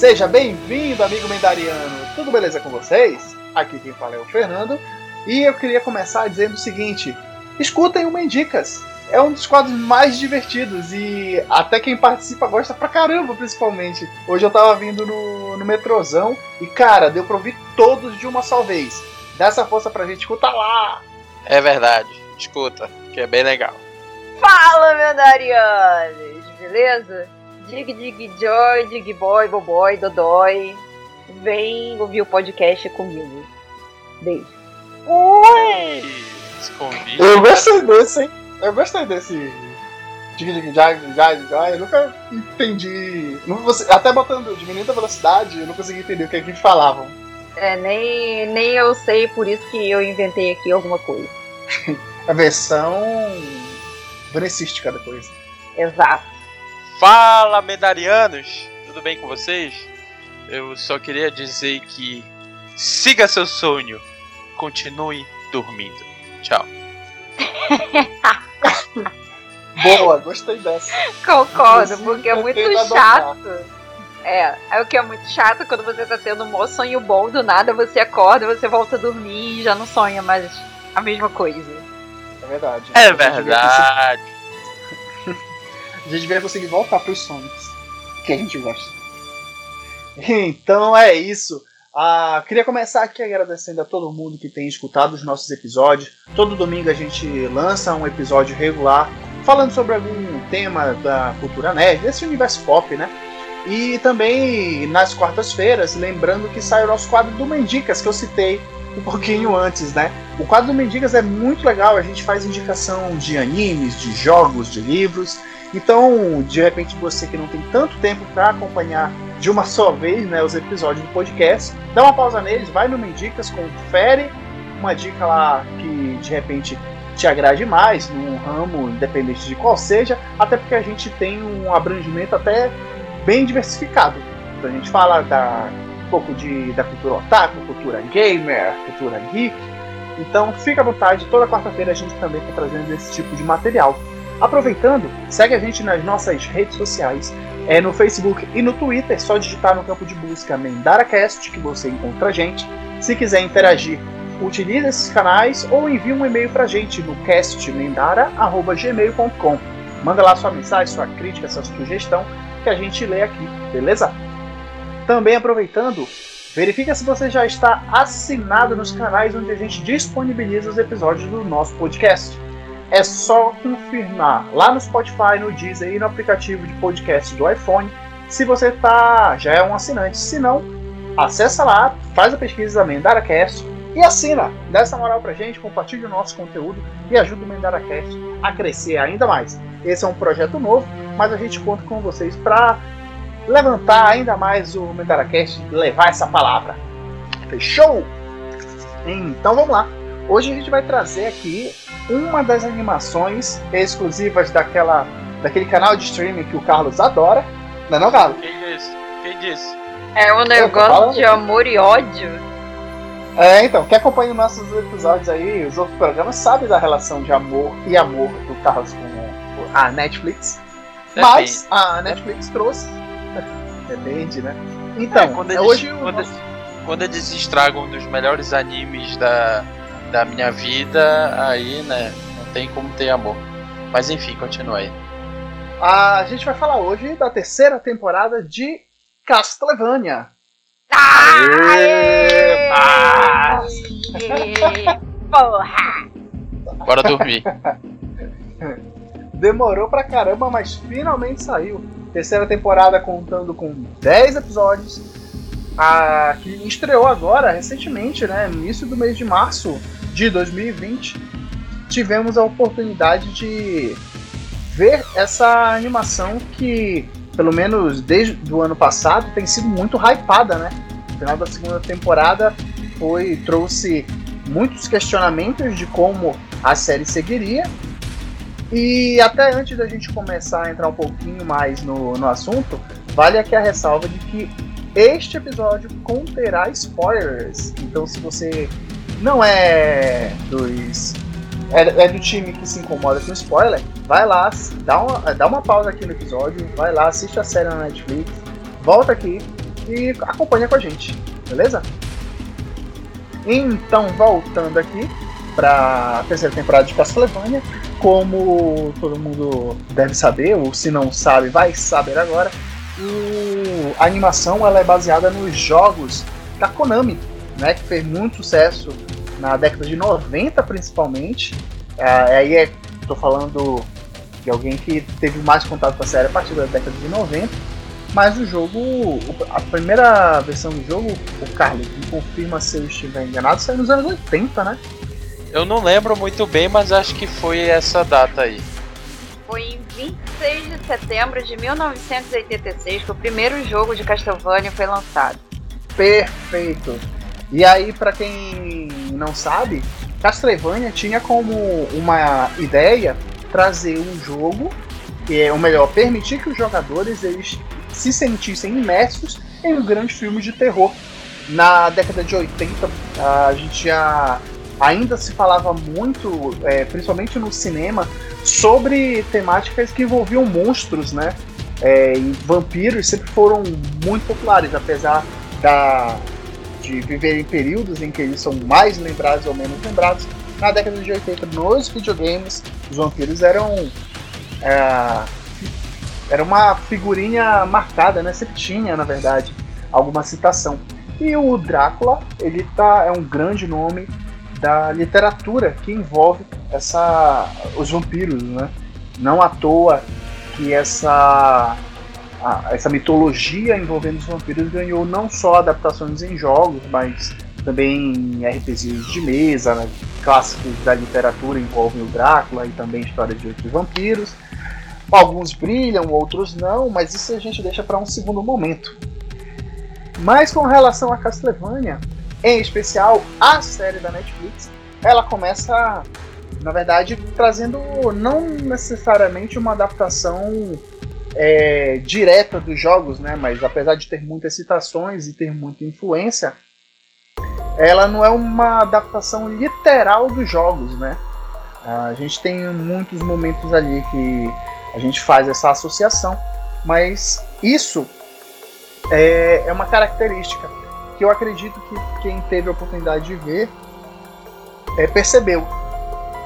Seja bem-vindo, amigo Mendariano. Tudo beleza com vocês? Aqui quem fala é o Fernando. E eu queria começar dizendo o seguinte: escutem o Mendicas. É um dos quadros mais divertidos e até quem participa gosta pra caramba, principalmente. Hoje eu tava vindo no, no metrozão e, cara, deu pra ouvir todos de uma só vez. Dá essa força pra gente, escuta lá! É verdade, escuta, que é bem legal. Fala, Mendarianos! Beleza? Dig Dig Joy, Dig Boy, Boboy, Dodói. Vem ouvir o podcast comigo. Beijo. Oi! Esse convite. Eu gostei desse, hein? Eu gostei desse. Dig Dig Jai Jai Jai. Eu nunca entendi. Até botando diminuindo a velocidade, eu não consegui entender o que, é que eles falavam. É, nem, nem eu sei, por isso que eu inventei aqui alguma coisa. A versão. verecística da coisa. Exato. Fala, medarianos! Tudo bem com vocês? Eu só queria dizer que siga seu sonho, continue dormindo. Tchau. Boa, gostei dessa. Concordo, porque é muito chato. É, é o que é muito chato quando você tá tendo um maior sonho bom, do nada você acorda, você volta a dormir e já não sonha mais a mesma coisa. É verdade. É verdade. A gente devia conseguir voltar pros sonhos. Que a gente gosta. Então é isso. Ah, queria começar aqui agradecendo a todo mundo que tem escutado os nossos episódios. Todo domingo a gente lança um episódio regular falando sobre algum tema da cultura nerd, desse universo pop, né? E também nas quartas-feiras, lembrando que sai o nosso quadro do Mendicas, que eu citei um pouquinho antes, né? O quadro do Mendigas é muito legal, a gente faz indicação de animes, de jogos, de livros. Então, de repente, você que não tem tanto tempo para acompanhar de uma só vez né, os episódios do podcast, dá uma pausa neles, vai no Mendicas, confere uma dica lá que de repente te agrade mais, num ramo, independente de qual seja, até porque a gente tem um abrangimento até bem diversificado. Então a gente fala da, um pouco de, da cultura otaku, cultura gamer, cultura geek. Então fica à vontade, toda quarta-feira a gente também está trazendo esse tipo de material. Aproveitando, segue a gente nas nossas redes sociais, é no Facebook e no Twitter, só digitar no campo de busca MendaraCast que você encontra a gente. Se quiser interagir, utilize esses canais ou envie um e-mail pra gente no castmendara.gmail.com. Manda lá sua mensagem, sua crítica, sua sugestão que a gente lê aqui, beleza? Também aproveitando, verifica se você já está assinado nos canais onde a gente disponibiliza os episódios do nosso podcast. É só confirmar lá no Spotify, no Deezer e no aplicativo de podcast do iPhone se você tá, já é um assinante. Se não, acessa lá, faz a pesquisa MendaraCast e assina. Dá essa moral pra gente, compartilha o nosso conteúdo e ajuda o MendaraCast a crescer ainda mais. Esse é um projeto novo, mas a gente conta com vocês para levantar ainda mais o MendaraCast e levar essa palavra. Fechou? Então vamos lá. Hoje a gente vai trazer aqui uma das animações exclusivas daquela, daquele canal de streaming que o Carlos adora. Não é não, Carlos? Quem disse? Quem disse? É um negócio de amor e ódio. É, então, quem acompanha os nossos episódios aí, os outros programas, sabe da relação de amor e amor do Carlos com a Netflix. Mas a Netflix trouxe. Depende, né? Então, É, quando eles, hoje quando, nosso- quando eles estragam um dos melhores animes da, da minha vida, aí, né, não tem como ter amor. Mas enfim, continua aí. a gente vai falar hoje da terceira temporada de Castlevania. Aê! Ah! Porra! Bora dormir. Demorou pra caramba, mas finalmente saiu. Terceira temporada contando com 10 episódios. A, que estreou agora, recentemente, né? No início do mês de março de 2020. Tivemos a oportunidade de ver essa animação que, pelo menos desde o ano passado, tem sido muito hypada, né? O final da segunda temporada foi trouxe muitos questionamentos de como a série seguiria e até antes da gente começar a entrar um pouquinho mais no, no assunto, vale aqui a ressalva de que este episódio conterá spoilers. Então, se você não é dos. É, é do time que se incomoda com spoiler, vai lá, dá uma, dá uma pausa aqui no episódio, vai lá, assiste a série na Netflix, volta aqui e acompanha com a gente, beleza? Então, voltando aqui para a terceira temporada de Castlevania, como todo mundo deve saber, ou se não sabe, vai saber agora, o... a animação ela é baseada nos jogos da Konami, né, que fez muito sucesso na década de 90 principalmente. É, aí é, tô falando de alguém que teve mais contato com a série a partir da década de 90. Mas o jogo, a primeira versão do jogo, o Carlos, me confirma se eu estiver enganado, saiu nos anos 80, né? Eu não lembro muito bem, mas acho que foi essa data aí. Foi em 26 de setembro de 1986 que o primeiro jogo de Castlevania foi lançado. Perfeito. E aí, para quem não sabe, Castlevania tinha como uma ideia trazer um jogo, que é, ou melhor, permitir que os jogadores eles se sentissem imersos em um grande filme de terror. Na década de 80, a gente já ainda se falava muito, é, principalmente no cinema, sobre temáticas que envolviam monstros, né? É, e vampiros sempre foram muito populares, apesar da, de viver em períodos em que eles são mais lembrados ou menos lembrados. Na década de 80, nos videogames, os vampiros eram. É, era uma figurinha marcada, né? Sempre tinha, na verdade, alguma citação. E o Drácula, ele tá, é um grande nome da literatura que envolve essa, os vampiros, né? Não à toa que essa a, essa mitologia envolvendo os vampiros ganhou não só adaptações em jogos, mas também em RPGs de mesa, né? clássicos da literatura envolvem o Drácula e também história de outros vampiros. Alguns brilham, outros não, mas isso a gente deixa para um segundo momento. Mas com relação a Castlevania, em especial a série da Netflix, ela começa, na verdade, trazendo não necessariamente uma adaptação é, direta dos jogos, né? Mas apesar de ter muitas citações e ter muita influência, ela não é uma adaptação literal dos jogos, né? A gente tem muitos momentos ali que a gente faz essa associação, mas isso é, é uma característica que eu acredito que quem teve a oportunidade de ver é, percebeu.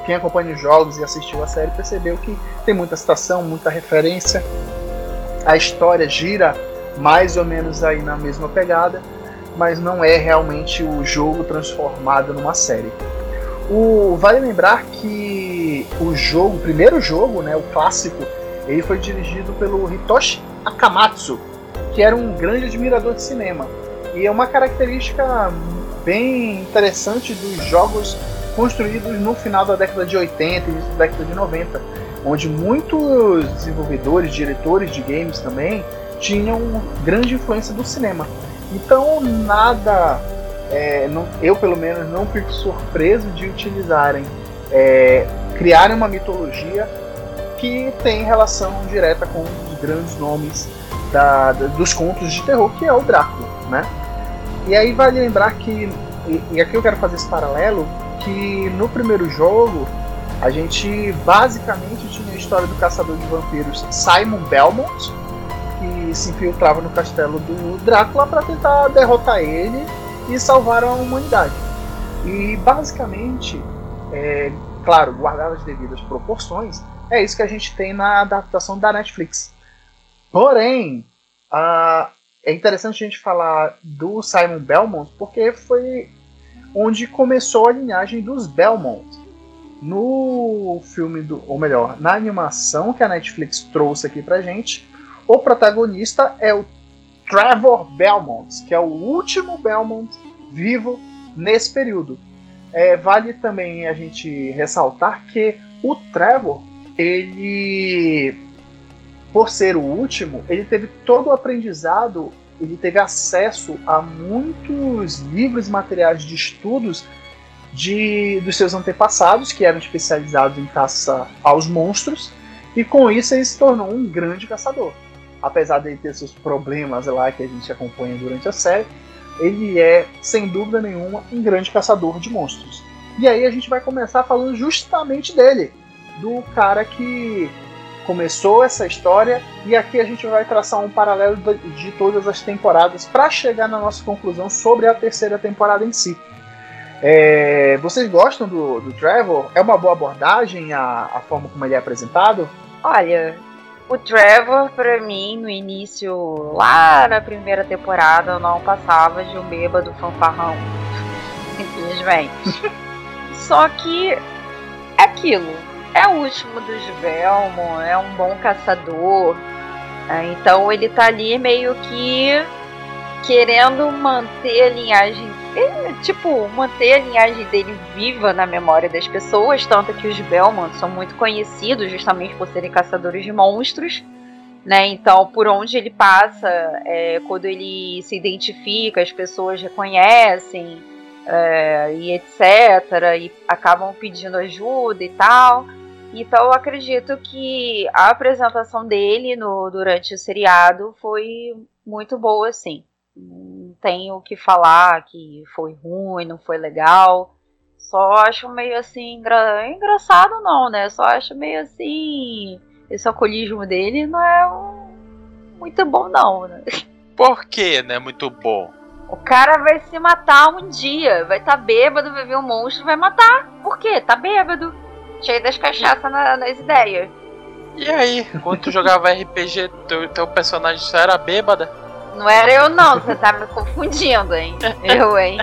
Quem acompanha os jogos e assistiu a série percebeu que tem muita citação, muita referência. A história gira mais ou menos aí na mesma pegada, mas não é realmente o jogo transformado numa série. O, vale lembrar que o jogo, o primeiro jogo, né, o clássico, ele foi dirigido pelo Hitoshi Akamatsu, que era um grande admirador de cinema. E é uma característica bem interessante dos jogos construídos no final da década de 80 e início da década de 90, onde muitos desenvolvedores, diretores de games também tinham grande influência do cinema. Então nada, é, não, eu pelo menos não fico surpreso de utilizarem, é, criarem uma mitologia que tem relação direta com os grandes nomes da, da, dos contos de terror, que é o Drácula, né? E aí vale lembrar que, e, e aqui eu quero fazer esse paralelo, que no primeiro jogo a gente basicamente tinha a história do caçador de vampiros Simon Belmont, que se infiltrava no castelo do Drácula para tentar derrotar ele e salvar a humanidade. E basicamente, é, claro, guardadas as devidas proporções, é isso que a gente tem na adaptação da Netflix. Porém, é interessante a gente falar do Simon Belmont porque foi onde começou a linhagem dos Belmont. No filme do, ou melhor, na animação que a Netflix trouxe aqui pra gente, o protagonista é o Trevor Belmont, que é o último Belmont vivo nesse período. É, vale também a gente ressaltar que o Trevor, ele, por ser o último, ele teve todo o aprendizado ele teve acesso a muitos livros e materiais de estudos de, dos seus antepassados, que eram especializados em caça aos monstros, e com isso ele se tornou um grande caçador. Apesar de ele ter seus problemas lá que a gente acompanha durante a série, ele é, sem dúvida nenhuma, um grande caçador de monstros. E aí a gente vai começar falando justamente dele, do cara que começou essa história e aqui a gente vai traçar um paralelo de todas as temporadas para chegar na nossa conclusão sobre a terceira temporada em si. É, vocês gostam do, do Trevor? É uma boa abordagem a, a forma como ele é apresentado? Olha, o Trevor, para mim, no início, lá na primeira temporada, não passava de um bêbado fanfarrão. Simplesmente. Só que é aquilo é o último dos Velmo, é um bom caçador. Né? Então ele tá ali meio que querendo manter a linhagem. tipo, manter a linhagem dele viva na memória das pessoas. Tanto que os Belmont são muito conhecidos justamente por serem caçadores de monstros. Né? Então, por onde ele passa, é, quando ele se identifica, as pessoas reconhecem é, e etc. E acabam pedindo ajuda e tal. Então eu acredito que a apresentação dele no, durante o seriado foi muito boa, sim. Não tenho o que falar que foi ruim, não foi legal. Só acho meio assim, engra... engraçado não, né? Só acho meio assim. Esse alcoolismo dele não é um... muito bom, não, né? Por que não é muito bom? O cara vai se matar um dia, vai estar tá bêbado, vai ver um monstro, vai matar. Por quê? Tá bêbado cheio das cachaças na, nas ideias. E aí, quando tu jogava RPG, teu, teu personagem só era bêbada? Não era eu não, você tá me confundindo, hein? Eu, hein?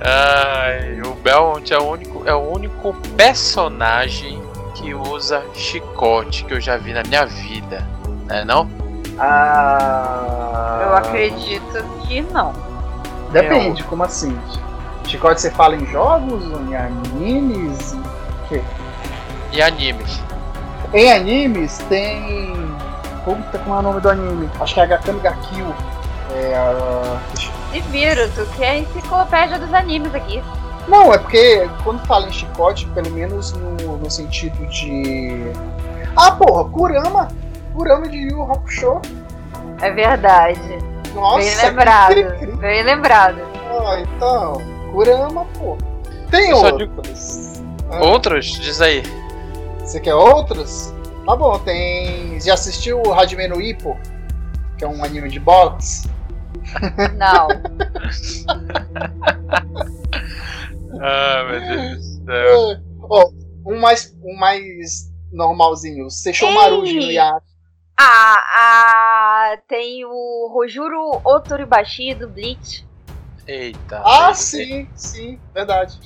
Ai, o Belmont é o único, é o único personagem que usa chicote que eu já vi na minha vida, né não? Ah. Eu acredito que não. Depende, eu... como assim? Chicote você fala em jogos, em animes? Em quê? Em animes. Em animes tem. Puta, como é o nome do anime? Acho que é Gakami ga Kill. É a. Se vira, tu que é a enciclopédia dos animes aqui. Não, é porque quando fala em chicote, pelo menos no, no sentido de. Ah, porra, Kurama! Kurama de Yu Hakusho. É verdade. Nossa, bem lembrado. Bem lembrado. Ah, então. Kurama, pô. Tem outros. Ah. Outros? Diz aí. Você quer outros? Tá bom, tem. Já assistiu o Hajime no Ippo? Que é um anime de boxe? Não. ah, meu Deus do céu. É. Oh, um mais, um mais normalzinho. Seixou Maruji no Yaki. Ah, ah, tem o Rojuro Otoribashi do Bleach. Eita. Ah, sim, sim, verdade.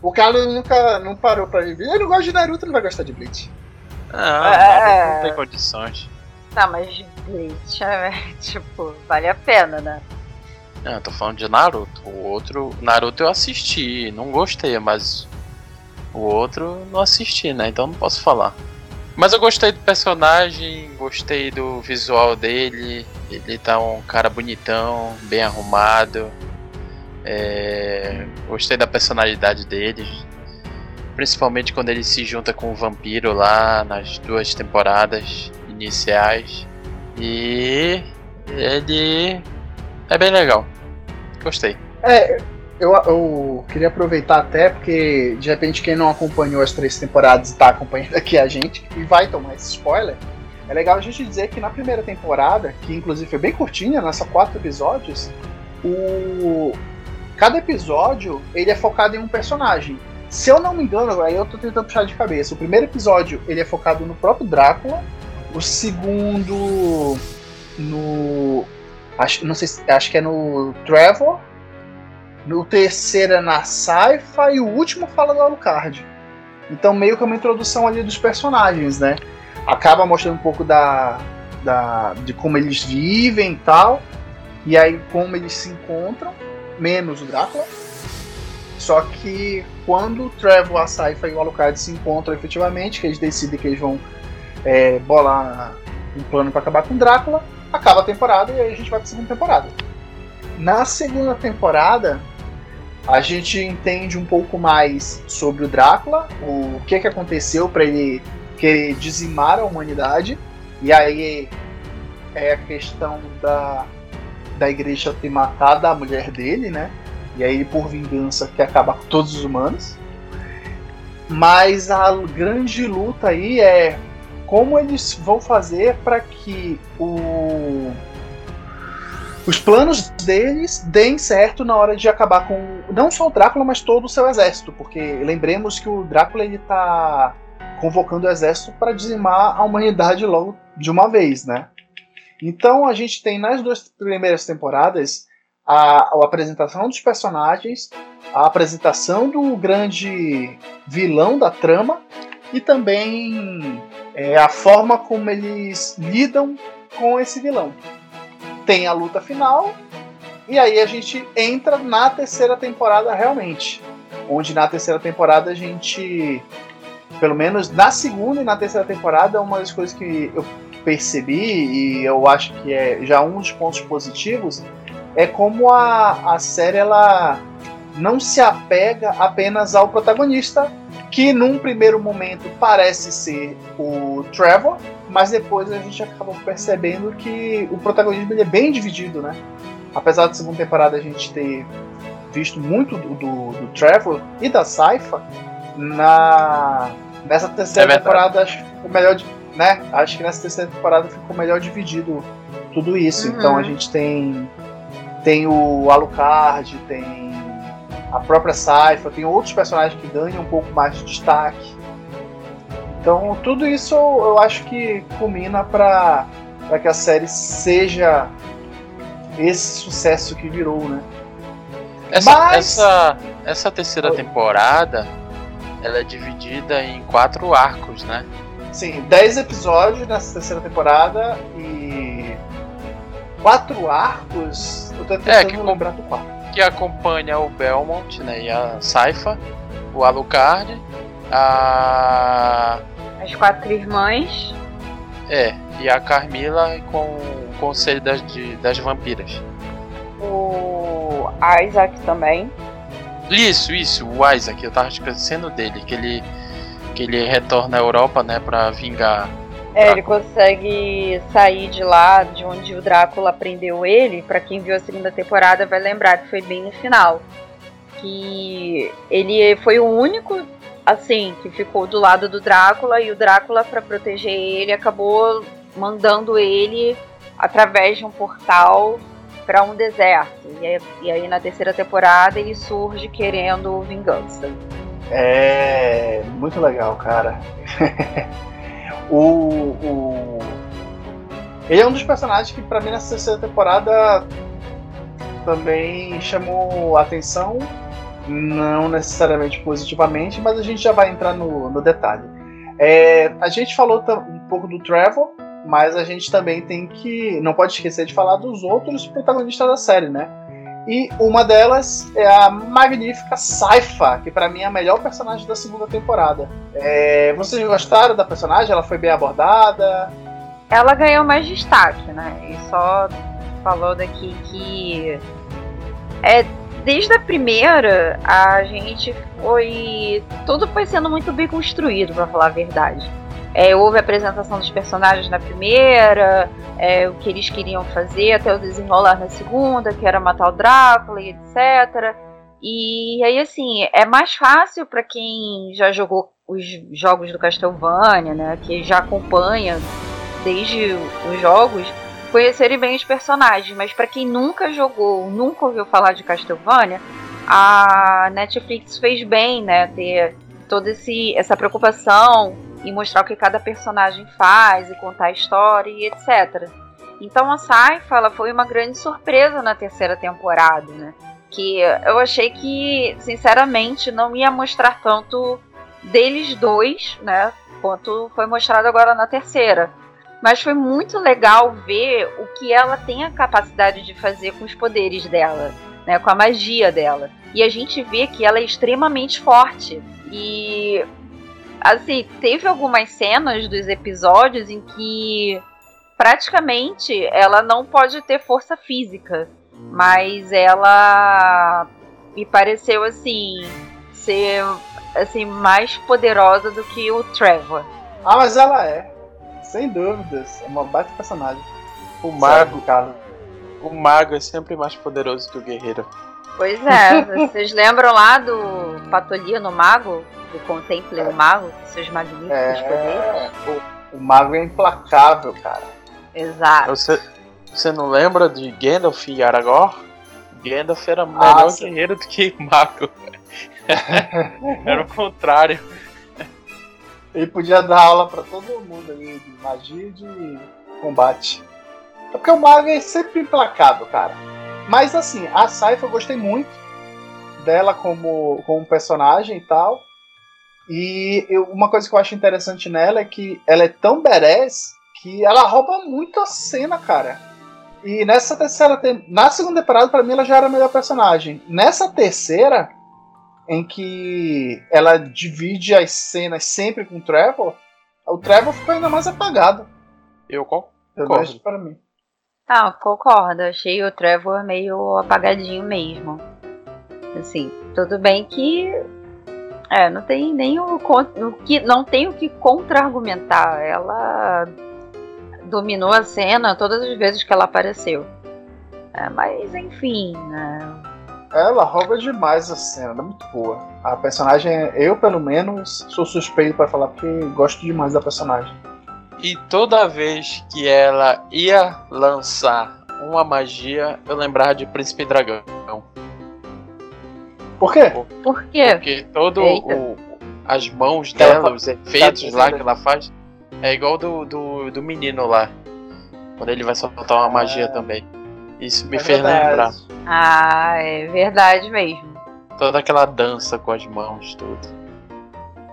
O Carlos nunca não parou pra rever. Ele não gosta de Naruto, não vai gostar de Bleach. Ah, é... não tem condições. Tá, mas Bleach é, tipo, vale a pena, né? Não, eu tô falando de Naruto. O outro, Naruto eu assisti, não gostei, mas o outro não assisti, né? Então não posso falar. Mas eu gostei do personagem, gostei do visual dele. Ele tá um cara bonitão, bem arrumado. É... Gostei da personalidade dele. Principalmente quando ele se junta com o vampiro lá nas duas temporadas iniciais. E ele é bem legal. Gostei. É, eu, eu, queria aproveitar até porque de repente quem não acompanhou as três temporadas está acompanhando aqui a gente e vai tomar esse spoiler. É legal a gente dizer que na primeira temporada, que inclusive foi bem curtinha, nessa quatro episódios, o cada episódio ele é focado em um personagem. Se eu não me engano, aí eu tô tentando puxar de cabeça. O primeiro episódio ele é focado no próprio Drácula, o segundo no acho não sei acho que é no Trevor no terceiro é na Saifa e o último fala do Alucard. Então meio que é uma introdução ali dos personagens, né? Acaba mostrando um pouco da, da de como eles vivem e tal. E aí como eles se encontram, menos o Drácula. Só que quando o Trevor, a Saifa e o Alucard se encontram efetivamente, que eles decidem que eles vão é, bolar um plano para acabar com o Drácula, acaba a temporada e aí a gente vai para a segunda temporada. Na segunda temporada, a gente entende um pouco mais sobre o Drácula, o que, que aconteceu para ele querer dizimar a humanidade, e aí é a questão da, da igreja ter matado a mulher dele, né? E aí, por vingança, quer acabar com todos os humanos. Mas a grande luta aí é como eles vão fazer para que o os planos deles deem certo na hora de acabar com não só o Drácula, mas todo o seu exército, porque lembremos que o Drácula ele tá convocando o exército para dizimar a humanidade logo de uma vez, né? Então a gente tem nas duas primeiras temporadas a, a apresentação dos personagens, a apresentação do grande vilão da trama e também é, a forma como eles lidam com esse vilão tem a luta final, e aí a gente entra na terceira temporada realmente. Onde na terceira temporada a gente. Pelo menos na segunda e na terceira temporada, uma das coisas que eu percebi, e eu acho que é já um dos pontos positivos, é como a, a série ela não se apega apenas ao protagonista, que num primeiro momento parece ser o Trevor, mas depois a gente acaba percebendo que o protagonismo ele é bem dividido, né? Apesar da segunda temporada a gente ter visto muito do, do, do Trevor e da Saifa, na nessa terceira é temporada acho que ficou melhor, né? Acho que nessa terceira temporada ficou melhor dividido tudo isso. Uhum. Então a gente tem tem o Alucard, tem a própria Saifa, tem outros personagens que ganham um pouco mais de destaque. Então, tudo isso eu acho que culmina para que a série seja esse sucesso que virou, né? Essa, Mas... essa, essa terceira temporada ela é dividida em quatro arcos, né? Sim, dez episódios nessa terceira temporada e quatro arcos. Eu tô tentando é, que lembrar do quarto. Que acompanha o Belmont, né? E a Saifa, o Alucard a. As quatro irmãs. É, e a Carmila com o conselho das, de, das vampiras. O Isaac também. Isso, isso, o Isaac, eu tava esquecendo dele, que ele, que ele retorna à Europa, né, pra vingar. É, ele consegue sair de lá, de onde o Drácula prendeu ele. Para quem viu a segunda temporada vai lembrar que foi bem no final. Que ele foi o único assim, que ficou do lado do Drácula e o Drácula, para proteger ele, acabou mandando ele através de um portal para um deserto. E aí, e aí, na terceira temporada ele surge querendo vingança. É muito legal, cara. o, o, ele é um dos personagens que para mim nessa terceira temporada também chamou atenção não necessariamente positivamente, mas a gente já vai entrar no, no detalhe. É, a gente falou um pouco do Trevor, mas a gente também tem que. Não pode esquecer de falar dos outros protagonistas da série, né? E uma delas é a magnífica Saifa, que para mim é a melhor personagem da segunda temporada. É, vocês gostaram da personagem? Ela foi bem abordada? Ela ganhou mais destaque, né? E só falou daqui que é desde a primeira, a gente foi. Tudo foi sendo muito bem construído, para falar a verdade. É, houve a apresentação dos personagens na primeira, é, o que eles queriam fazer até o desenrolar na segunda, que era matar o Drácula e etc. E aí, assim, é mais fácil para quem já jogou os jogos do Castlevania, né, que já acompanha desde os jogos, conhecerem bem os personagens, mas para quem nunca jogou, nunca ouviu falar de Castlevania, a Netflix fez bem, né, ter toda esse, essa preocupação em mostrar o que cada personagem faz e contar a história e etc. Então a Saifa ela foi uma grande surpresa na terceira temporada, né? Que eu achei que, sinceramente, não ia mostrar tanto deles dois, né? Quanto foi mostrado agora na terceira. Mas foi muito legal ver o que ela tem a capacidade de fazer com os poderes dela, né, com a magia dela. E a gente vê que ela é extremamente forte. E assim, teve algumas cenas dos episódios em que praticamente ela não pode ter força física, mas ela me pareceu assim ser assim mais poderosa do que o Trevor. Ah, mas ela é. Sem dúvidas, é uma baita personagem. O mago, cara. O mago é sempre mais poderoso que o guerreiro. Pois é, vocês lembram lá do Patolino Mago? Do Contemple o Mago, com seus magníficos É, poderes? o, o mago é implacável, cara. Exato. Você, você não lembra de Gandalf e Aragorn? Gandalf era melhor sim. guerreiro do que Mago. era o contrário. Ele podia dar aula pra todo mundo aí de magia e de combate. É porque o mago é sempre implacável, cara. Mas assim, a Saifa eu gostei muito dela como, como personagem e tal. E eu- uma coisa que eu acho interessante nela é que ela é tão badass que ela rouba muito a cena, cara. E nessa terceira tem- na segunda temporada pra mim ela já era a melhor personagem. Nessa terceira em que ela divide as cenas sempre com o Trevor, o Trevor ficou ainda mais apagado. Eu concordo. Pra mim. Ah, concordo. Achei o Trevor meio apagadinho mesmo. Assim, tudo bem que. É, não tem nem o. que, não tem o que contra-argumentar. Ela dominou a cena todas as vezes que ela apareceu. É, mas, enfim. né, Ela rouba demais a cena, ela é muito boa. A personagem, eu pelo menos, sou suspeito pra falar porque gosto demais da personagem. E toda vez que ela ia lançar uma magia, eu lembrava de Príncipe Dragão. Por quê? Por quê? Porque todo Eita. o, as mãos dela, os efeitos tá lá dizendo. que ela faz, é igual do, do, do menino lá. Quando ele vai soltar uma magia É. também. Isso me É fez verdade. lembrar. Ah, é verdade mesmo. Toda aquela dança com as mãos, tudo.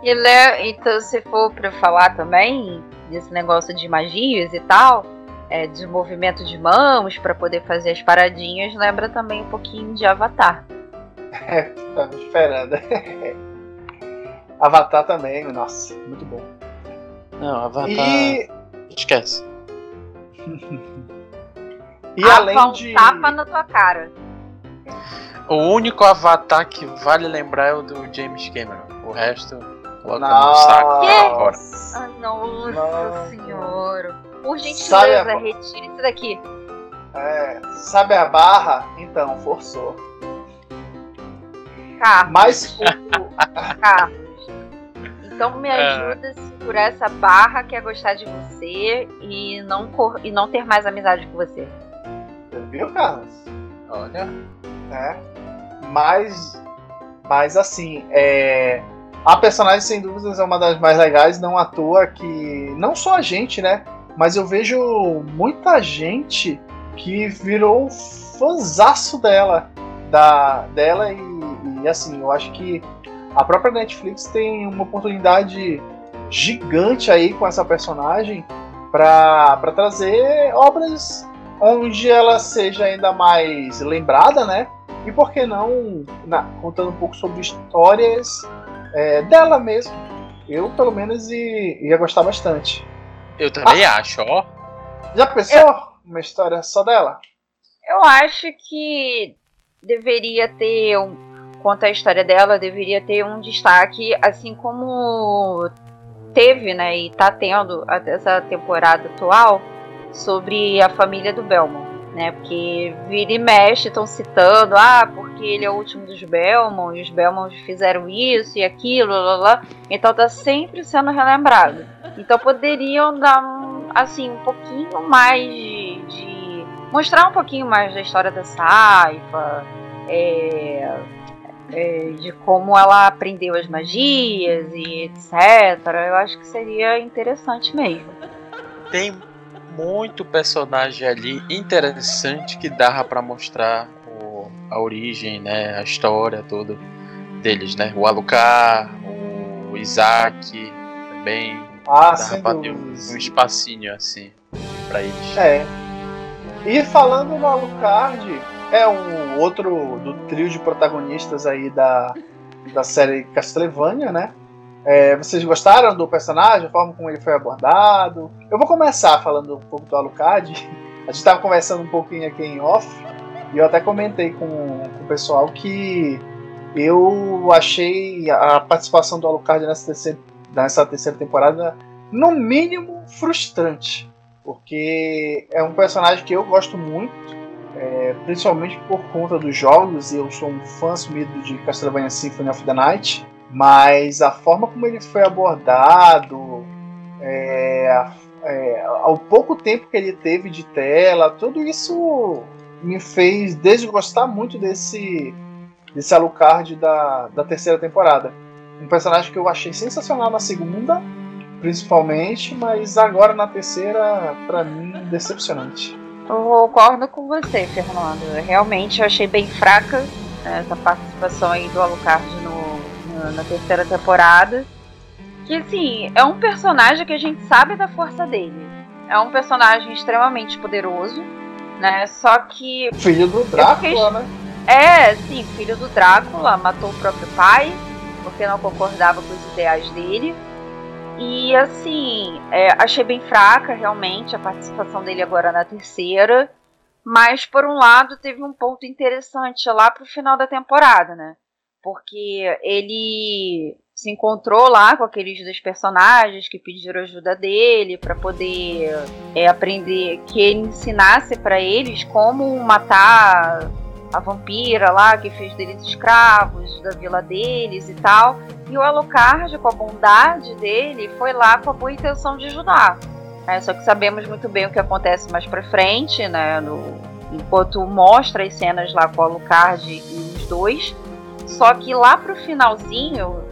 E le- então, se for pra falar também desse negócio de magias e tal, é, de movimento de mãos pra poder fazer as paradinhas, lembra também um pouquinho de Avatar. Tava esperando. Avatar também, nossa, muito bom. Não, Avatar. E, Esquece. e Tapa além um de. tapa na tua cara. O único Avatar que vale lembrar é o do James Cameron. O resto, coloca no saco Quê? agora. Ah, nossa Nossa. senhora. Por Sabe gentileza, a- retire isso daqui. É, sabe a barra? Então, forçou. Carlos, Mas o, Carlos. Então me É. ajuda a segurar essa barra que é gostar de você e não, cor- e não ter mais amizade com você. Viu, Carlos? Olha. né? Mas, mas assim, é, a personagem sem dúvidas é uma das mais legais, não à toa que não só a gente, né? Mas eu vejo muita gente que virou fãzaço dela, da dela e, e, assim, eu acho que a própria Netflix tem uma oportunidade gigante aí com essa personagem para trazer obras onde ela seja ainda mais lembrada, né? E por que não na- contando um pouco sobre histórias é, dela mesmo? Eu, pelo menos, ia gostar bastante. Eu também acho, ó. Já pensou uma história só dela? Eu acho que deveria ter um. Quanto à história dela, deveria ter um destaque, assim como teve, né? E tá tendo até essa temporada atual sobre a família do Belmont, né? Porque vira e mexe estão citando, ah, porque ele é o último dos Belmont, e os Belmont fizeram isso e aquilo, lá, lá. Então tá sempre sendo relembrado. Então poderiam dar um, assim, um pouquinho mais de, de- mostrar um pouquinho mais da história da Saifa, é, é, de como ela aprendeu as magias e etc. Eu acho que seria interessante mesmo. Tem muito personagem ali interessante que dava pra mostrar o- a origem, né? A história toda deles, né? O Alucard, o Isaac, também Ah, dava pra ter um, um espacinho assim pra eles. É. E falando no Alucard, é um outro do trio de protagonistas aí da, da série Castlevania, né? É, vocês gostaram do personagem, a forma como ele foi abordado? Eu vou começar falando um pouco do Alucard. A gente estava conversando um pouquinho aqui em off, e eu até comentei com, com o pessoal que eu achei a participação do Alucard nessa terceira, nessa terceira temporada, no mínimo, frustrante porque é um personagem que eu gosto muito é, principalmente por conta dos jogos, eu sou um fã sumido de Castlevania Symphony of the Night, mas a forma como ele foi abordado, é, é, ao pouco tempo que ele teve de tela, tudo isso me fez desgostar muito desse, desse Alucard da, da terceira temporada. Um personagem que eu achei sensacional na segunda, principalmente, mas agora na terceira, para mim, decepcionante. Eu concordo com você, Fernando. Realmente eu achei bem fraca né, essa participação aí do Alucard no, no, na terceira temporada. Que assim, é um personagem que a gente sabe da força dele. É um personagem extremamente poderoso, né? Só que. Filho do Drácula, fiquei... né? É, sim, filho do Drácula, matou o próprio pai, porque não concordava com os ideais dele. E assim, é, achei bem fraca realmente a participação dele agora na terceira. Mas por um lado teve um ponto interessante lá pro final da temporada, né? Porque ele se encontrou lá com aqueles dois personagens que pediram ajuda dele para poder é, aprender, que ele ensinasse para eles como matar a vampira lá que fez deles escravos da vila deles e tal. E o Alucard, com a bondade dele, foi lá com a boa intenção de ajudar. É, só que sabemos muito bem o que acontece mais pra frente, né? No, enquanto mostra as cenas lá com o Alucard e os dois. Só que lá pro finalzinho,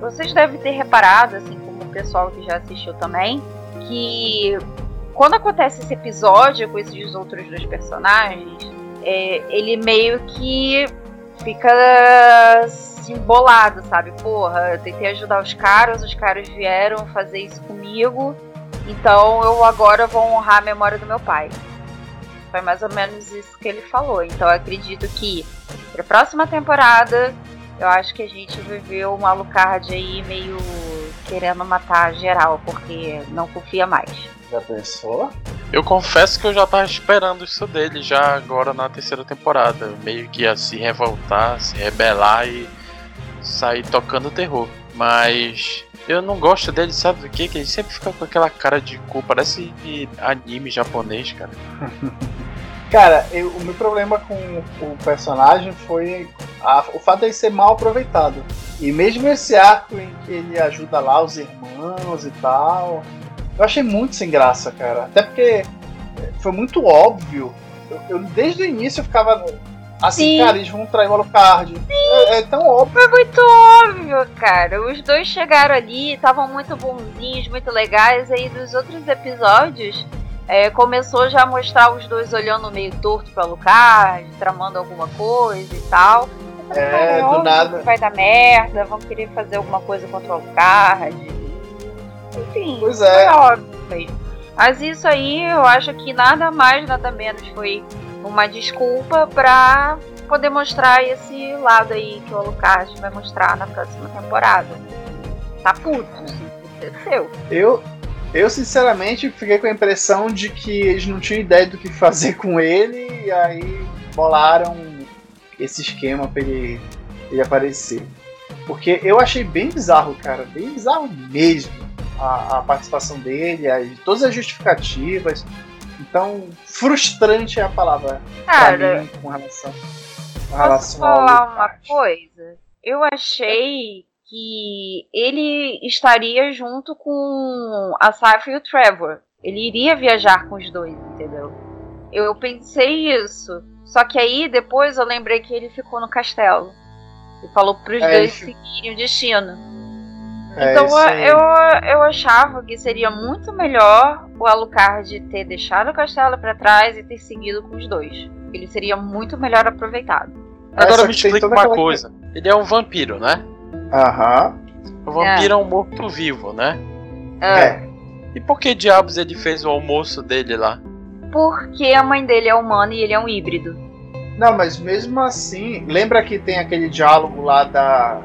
vocês devem ter reparado, assim como o pessoal que já assistiu também, que quando acontece esse episódio com esses outros dois personagens, é, ele meio que fica assim, bolado, sabe? Porra, eu tentei ajudar os caras, os caras vieram fazer isso comigo, então eu agora vou honrar a memória do meu pai. Foi mais ou menos isso que ele falou. Então eu acredito que para a próxima temporada, eu acho que a gente ver o Alucard aí meio querendo matar geral, porque não confia mais. Já pensou? Eu confesso que eu já tava esperando isso dele já agora na terceira temporada. Meio que ia se revoltar, se rebelar e sair tocando terror. Mas eu não gosto dele, sabe do que? Que ele sempre fica com aquela cara de cu, parece anime japonês, cara. cara, eu, o meu problema com o personagem foi a, o fato de ele ser mal aproveitado. E mesmo esse arco em que ele ajuda lá os irmãos e tal, eu achei muito sem graça, cara. Até porque foi muito óbvio. Eu, eu desde o início eu ficava assim, Sim. cara, eles vão trair o Alucard. É, é, tão óbvio. Foi muito óbvio, cara. Os dois chegaram ali, estavam muito bonzinhos, muito legais. Aí dos outros episódios, é, começou já a mostrar os dois olhando meio torto pra Alucard, tramando alguma coisa e tal. É, do nada. Vai dar merda, vão querer fazer alguma coisa contra o Alucard. Enfim, pois é. óbvio mesmo. Mas isso aí eu acho que nada mais, nada menos foi uma desculpa pra poder mostrar esse lado aí que o Alucard vai mostrar na próxima temporada. Tá puto, aconteceu. Eu, eu sinceramente fiquei com a impressão de que eles não tinham ideia do que fazer com ele e aí bolaram esse esquema pra ele, ele aparecer. Porque eu achei bem bizarro, cara, bem bizarro mesmo a, a participação dele, as, todas as justificativas. Então, frustrante é a palavra Cara, mim com relação, com posso falar uma coisa? Eu achei que ele estaria junto com a Safra e o Trevor. Ele iria viajar com os dois, entendeu? Eu pensei isso. Só que aí depois eu lembrei que ele ficou no castelo. E falou pros é, dois seguirem o destino. É, então eu, eu achava que seria muito melhor o Alucard ter deixado o castelo para trás e ter seguido com os dois. Ele seria muito melhor aproveitado. Agora me explica uma coisa. Ele é um vampiro, né? Aham. O vampiro é, é um morto-vivo, né? É. é. E por que diabos ele fez o almoço dele lá? Porque a mãe dele é humana e ele é um híbrido. Não, mas mesmo assim, lembra que tem aquele diálogo lá da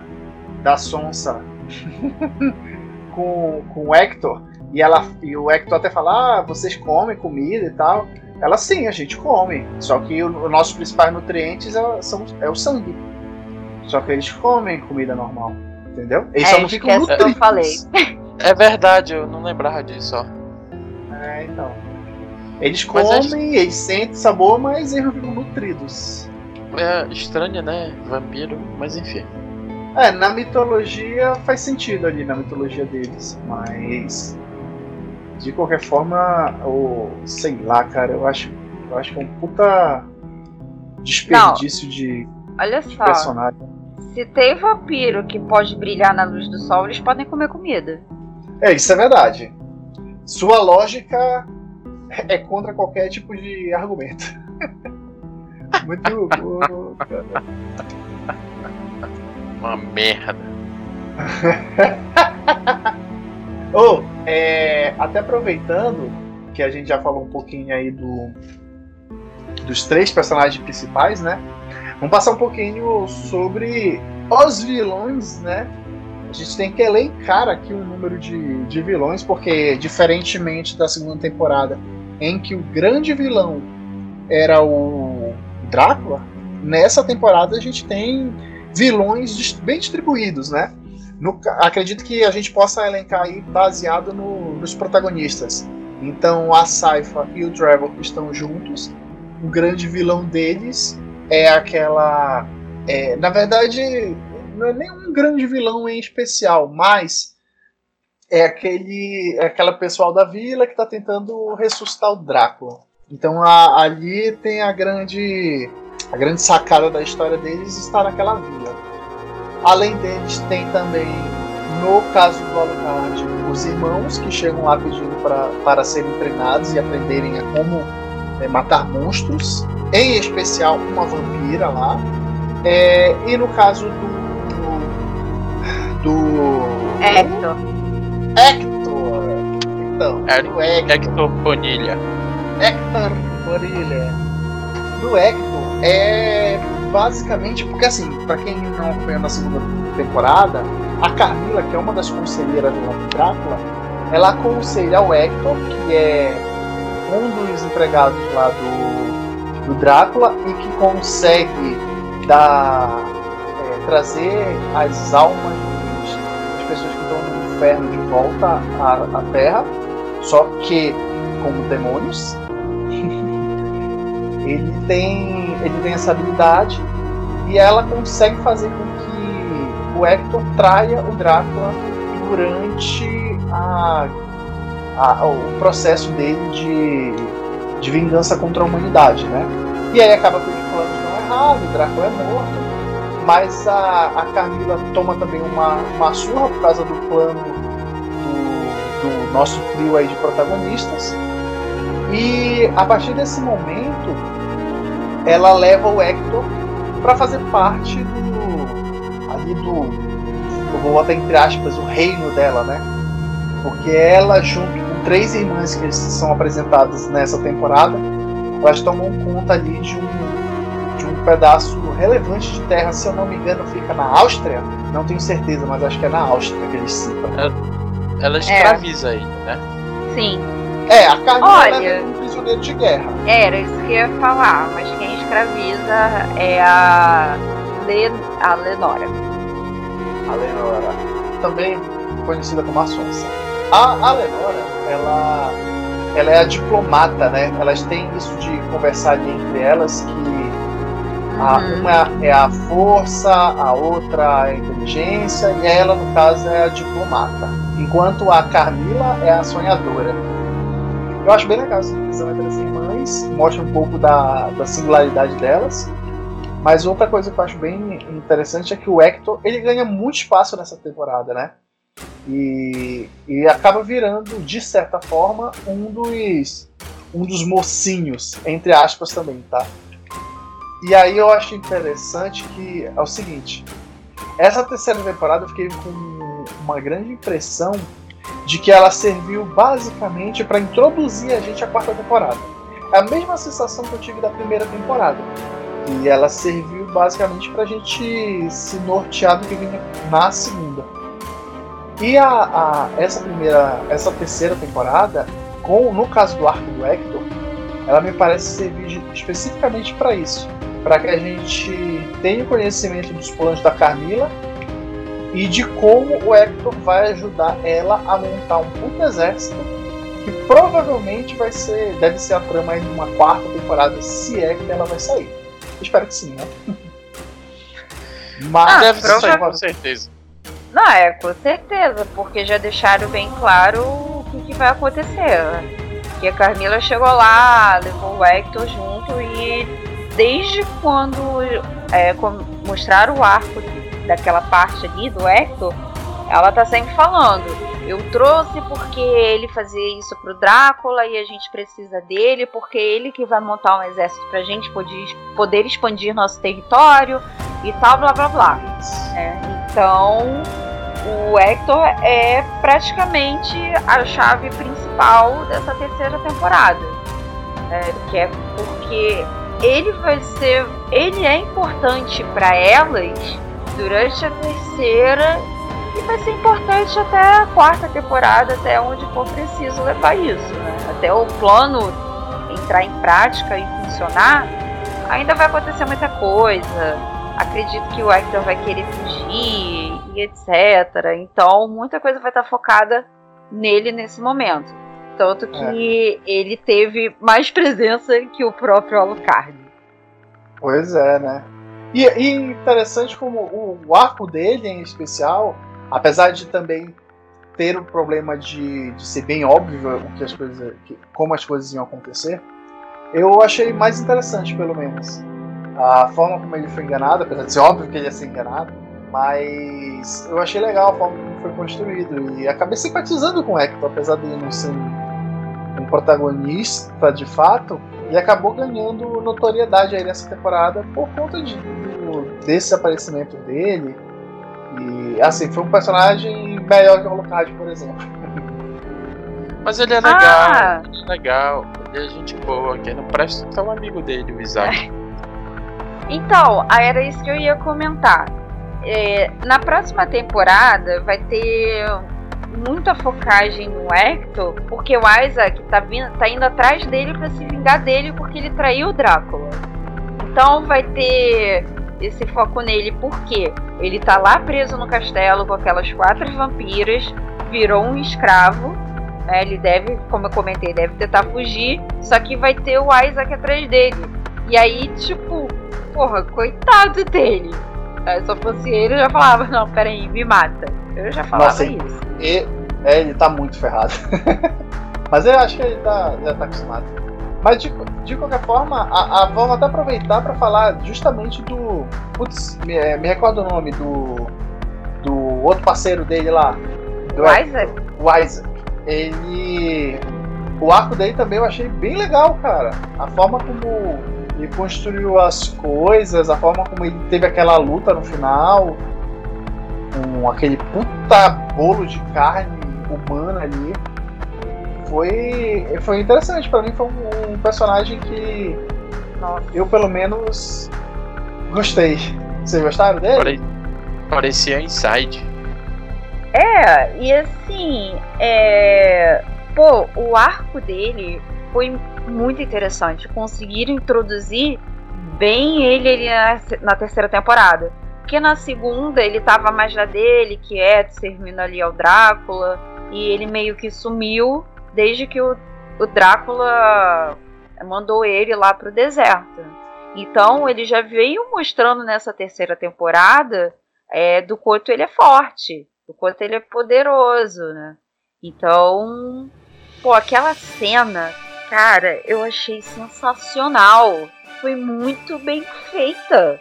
da Sonsa com, com o Hector. E, ela, e o Hector até fala: Ah, vocês comem comida e tal. Ela sim, a gente come. Só que os nossos principais nutrientes é, são, é o sangue. Só que eles comem comida normal. Entendeu? Eles é, só não ficam nutridos. Eu falei. É verdade, eu não lembrava disso, ó. É, então. Eles comem, eles sentem sabor, mas eles não ficam nutridos. É estranho, né? Vampiro, mas enfim. É, na mitologia faz sentido ali, na mitologia deles, mas. De qualquer forma, o. sei lá, cara, eu acho. Eu acho que é um puta desperdício de, Olha de só, personagem. se tem vampiro que pode brilhar na luz do sol, eles podem comer comida. É, isso é verdade. Sua lógica é contra qualquer tipo de argumento. Muito. Uma merda. Ou, é, até aproveitando que a gente já falou um pouquinho aí do dos três personagens principais, né? Vamos passar um pouquinho sobre os vilões, né? A gente tem que elencar aqui o número de, de vilões, porque diferentemente da segunda temporada, em que o grande vilão era o Drácula, nessa temporada a gente tem vilões bem distribuídos, né? No acredito que a gente possa elencar aí baseado no- nos protagonistas. Então a Saifa e o Trevor estão juntos. O grande vilão deles é aquela. é, na verdade, não é nem um grande vilão em especial, mas é aquele é aquela pessoal da vila que está tentando ressuscitar o Drácula. Então a- ali tem a grande a grande sacada da história deles está naquela vila. Além deles tem também no caso do Alucard os irmãos que chegam lá pedindo pra, para serem treinados e aprenderem a como é, matar monstros, em especial uma vampira lá. É, e no caso do do Hector. Hector. Então, É- do Hector. Hector Bonilha. Hector Orelha. Do Hector é basicamente porque assim, pra quem não acompanhou na segunda temporada, a Carmila, que é uma das conselheiras do Drácula, ela aconselha o Hector, que é um dos empregados lá do, do Drácula e que consegue dar é, trazer as almas das pessoas que estão no inferno de volta à, à Terra, só que como demônios. Ele tem ele tem essa habilidade e ela consegue fazer com que o Hector traia o Drácula durante a, a- o processo dele de, de vingança contra a humanidade, né? E aí acaba que os planos dão errado, o Drácula é morto, mas a, a Carmila toma também uma, uma surra por causa do plano do, do nosso trio aí de protagonistas. E a partir desse momento, ela leva o Hector para fazer parte do ali do eu vou botar entre aspas o reino dela, né? Porque ela junto com três irmãs que são apresentadas nessa temporada, elas tomam conta ali de um de um pedaço relevante de terra, se eu não me engano, fica na Áustria. Não tenho certeza, mas acho que é na Áustria que eles citam. Ela escraviza ele, né? Sim, É, a Carmila Olha. leva prisioneiro de guerra. era isso que eu ia falar, mas quem escraviza é a, Le, a Lenora. a Lenora, também conhecida como a Sonsa. A, a Lenora, ela, ela é a diplomata, né? Elas têm isso de conversar ali entre elas que a, Uhum. uma é a força, a outra é a inteligência e ela, no caso, é a diplomata. Enquanto a Carmila é a sonhadora. Eu acho bem legal essa divisão entre as irmãs, mostra um pouco da, da singularidade delas. Mas outra coisa que eu acho bem interessante é que o Hector ele ganha muito espaço nessa temporada, né? E, e acaba virando, de certa forma, um dos, um dos mocinhos, entre aspas também, tá? E aí eu acho interessante que é o seguinte: essa terceira temporada eu fiquei com uma grande impressão de que ela serviu basicamente para introduzir a gente à quarta temporada. É a mesma sensação que eu tive da primeira temporada. E ela serviu basicamente pra gente se nortear do que vinha na segunda. E a, a- essa primeira, essa terceira temporada, com no caso do arco do Hector, ela me parece servir de- especificamente para isso, para que a gente tenha conhecimento dos planos da Carmila e de como o Hector vai ajudar ela a montar um puto exército que provavelmente vai ser, deve ser a trama aí numa quarta temporada, se é que ela vai sair. espero que sim, né? Mas ah, deve sair com certeza. Não, é, com certeza, porque já deixaram bem claro o que, que vai acontecer. Que a Carmila chegou lá, levou o Hector junto e desde quando é, mostraram o arco daquela parte ali do Hector, ela tá sempre falando. Eu trouxe porque ele fazia isso pro Drácula e a gente precisa dele, porque ele que vai montar um exército pra gente poder, poder expandir nosso território e tal, blá blá blá. É, então, o Hector é praticamente a chave principal dessa terceira temporada. É, que é porque ele vai ser. Ele é importante para elas durante a terceira e vai ser importante até a quarta temporada, até onde for preciso levar isso. Né? Até o plano entrar em prática e funcionar, ainda vai acontecer muita coisa. Acredito que o Hector vai querer fugir e etc. Então, muita coisa vai estar focada nele nesse momento. Tanto que é. ele teve mais presença que o próprio Alucard. Pois é, né? E, e interessante como o, o arco dele em especial apesar de também ter o problema de, de ser bem óbvio que as coisas, que, como as coisas iam acontecer, eu achei mais interessante, pelo menos. A forma como ele foi enganado, apesar de ser óbvio que ele ia ser enganado, mas eu achei legal a forma como foi construído e acabei simpatizando com o Hector, apesar de ele não ser um protagonista de fato, e acabou ganhando notoriedade aí nessa temporada por conta de, do, desse aparecimento dele e assim, foi um personagem melhor que o Alucard, por exemplo. Mas ele é legal, ah. ele é legal, ele é gente boa, quem não presta é um amigo dele, o Isaac. Então, era isso que eu ia comentar. É, na próxima temporada vai ter muita focagem no Hector, porque o Isaac tá, vindo, tá indo atrás dele para se vingar dele porque ele traiu o Drácula. Então vai ter esse foco nele porque ele tá lá preso no castelo com aquelas quatro vampiras, virou um escravo. Né? Ele deve, como eu comentei, deve tentar fugir. Só que vai ter o Isaac atrás dele. E aí, tipo, porra, coitado dele. Se eu fosse ele, eu já falava, não, peraí, me mata. Eu já falava Nossa, isso. E, é, ele tá muito ferrado. Mas eu acho que ele tá, já tá acostumado. Mas de, de qualquer forma, a, a, vamos até aproveitar para falar justamente do. Putz, me, é, me recordo o nome do. Do outro parceiro dele lá. Do Isaac? O Isaac. Ele. O arco dele também eu achei bem legal, cara. A forma como ele construiu as coisas, a forma como ele teve aquela luta no final, com aquele puta bolo de carne humana ali foi, foi interessante. Para mim foi um, um, personagem que Nossa. eu pelo menos gostei. Vocês gostaram dele? Parecia Inside. É, e assim, é... pô, o arco dele foi muito interessante. Conseguiram introduzir bem ele, ele na, na, terceira temporada. Porque na segunda ele tava mais na dele, quieto, servindo ali ao Drácula. E ele meio que sumiu desde que o, o Drácula mandou ele lá para o deserto. Então ele já veio mostrando nessa terceira temporada é, do quanto ele é forte, do quanto ele é poderoso, né? Então, pô, aquela cena, cara, eu achei sensacional. Foi muito bem feita.